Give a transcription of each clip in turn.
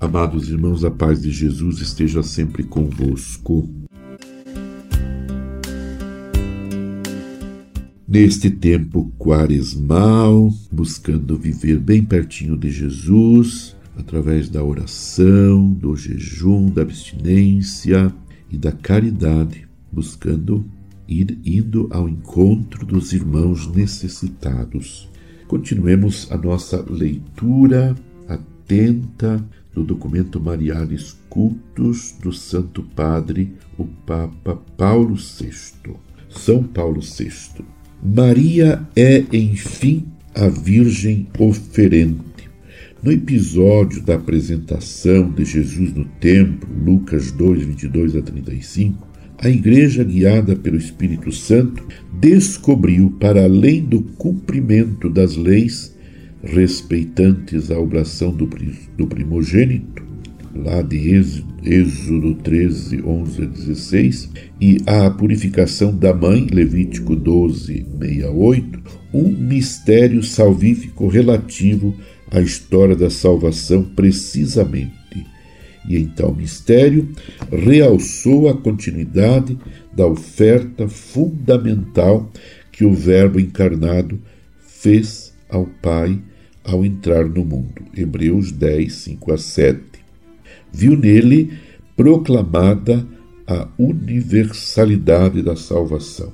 Amados irmãos, a paz de Jesus esteja sempre convosco. Neste tempo quaresmal, buscando viver bem pertinho de Jesus, através da oração, do jejum, da abstinência e da caridade, buscando ir indo ao encontro dos irmãos necessitados. Continuemos a nossa leitura atenta do documento Marialis Cultos do Santo Padre, o Papa Paulo VI. São Paulo VI. Maria é, enfim, a Virgem oferente. No episódio da apresentação de Jesus no templo, Lucas 2, 22 a 35, a Igreja, guiada pelo Espírito Santo, descobriu, para além do cumprimento das leis respeitantes à oblação do, primogênito, lá de Êxodo 13, 11 a 16, e à purificação da mãe, Levítico 12, 68, um mistério salvífico relativo à história da salvação precisamente. E em tal mistério realçou a continuidade da oferta fundamental que o Verbo encarnado fez ao Pai ao entrar no mundo. Hebreus 10, 5 a 7. Viu nele proclamada a universalidade da salvação,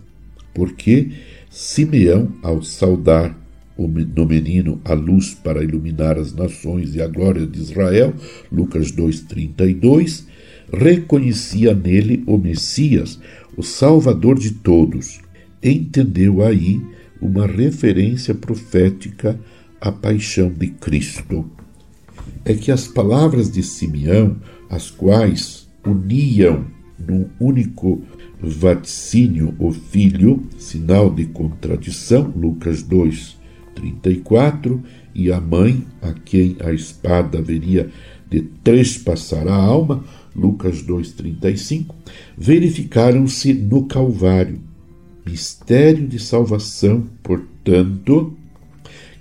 porque Simeão, ao saudar no menino a luz para iluminar as nações e a glória de Israel, Lucas 2,32, reconhecia nele o Messias, o Salvador de todos. Entendeu aí uma referência profética a paixão de Cristo. É que as palavras de Simeão, as quais uniam num único vaticínio o filho, sinal de contradição, Lucas 2, 34, e a mãe, a quem a espada haveria de trespassar a alma, Lucas 2,35, verificaram-se no Calvário. Mistério de salvação, portanto,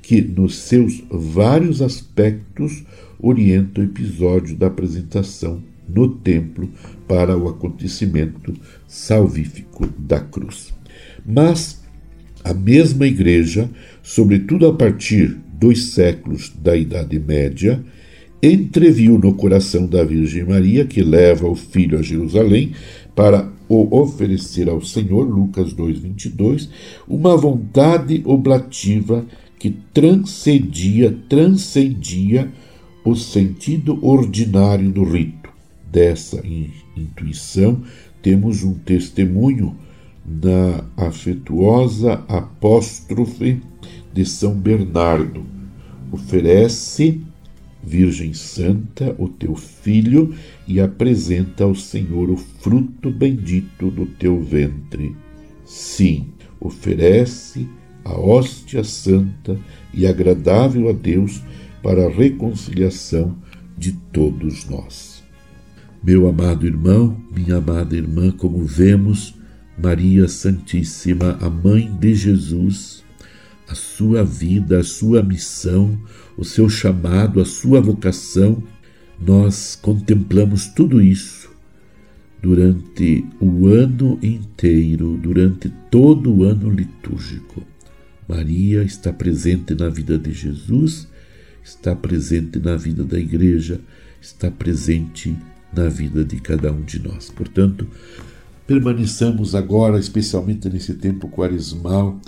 que, nos seus vários aspectos, orienta o episódio da apresentação no templo para o acontecimento salvífico da cruz. Mas a mesma Igreja, sobretudo a partir dos séculos da Idade Média, entreviu no coração da Virgem Maria, que leva o filho a Jerusalém para o oferecer ao Senhor, Lucas 2:22, uma vontade oblativa que transcendia, transcendia o sentido ordinário do rito. Dessa intuição temos um testemunho na afetuosa apóstrofe de São Bernardo. Oferece, Virgem Santa, o teu filho e apresenta ao Senhor o fruto bendito do teu ventre. Sim, oferece a hóstia santa e agradável a Deus para a reconciliação de todos nós. Meu amado irmão, minha amada irmã, como vemos, Maria Santíssima, a mãe de Jesus, a sua vida, a sua missão, o seu chamado, a sua vocação, nós contemplamos tudo isso durante o ano inteiro, durante todo o ano litúrgico. Maria está presente na vida de Jesus, está presente na vida da igreja, está presente na vida de cada um de nós. Portanto, permaneçamos agora, especialmente nesse tempo quaresmal,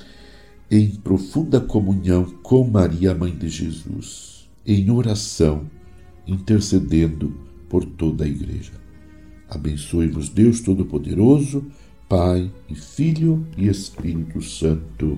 em profunda comunhão com Maria, mãe de Jesus, em oração, intercedendo por toda a igreja. Abençoe-vos Deus Todo-Poderoso, Pai e Filho e Espírito Santo.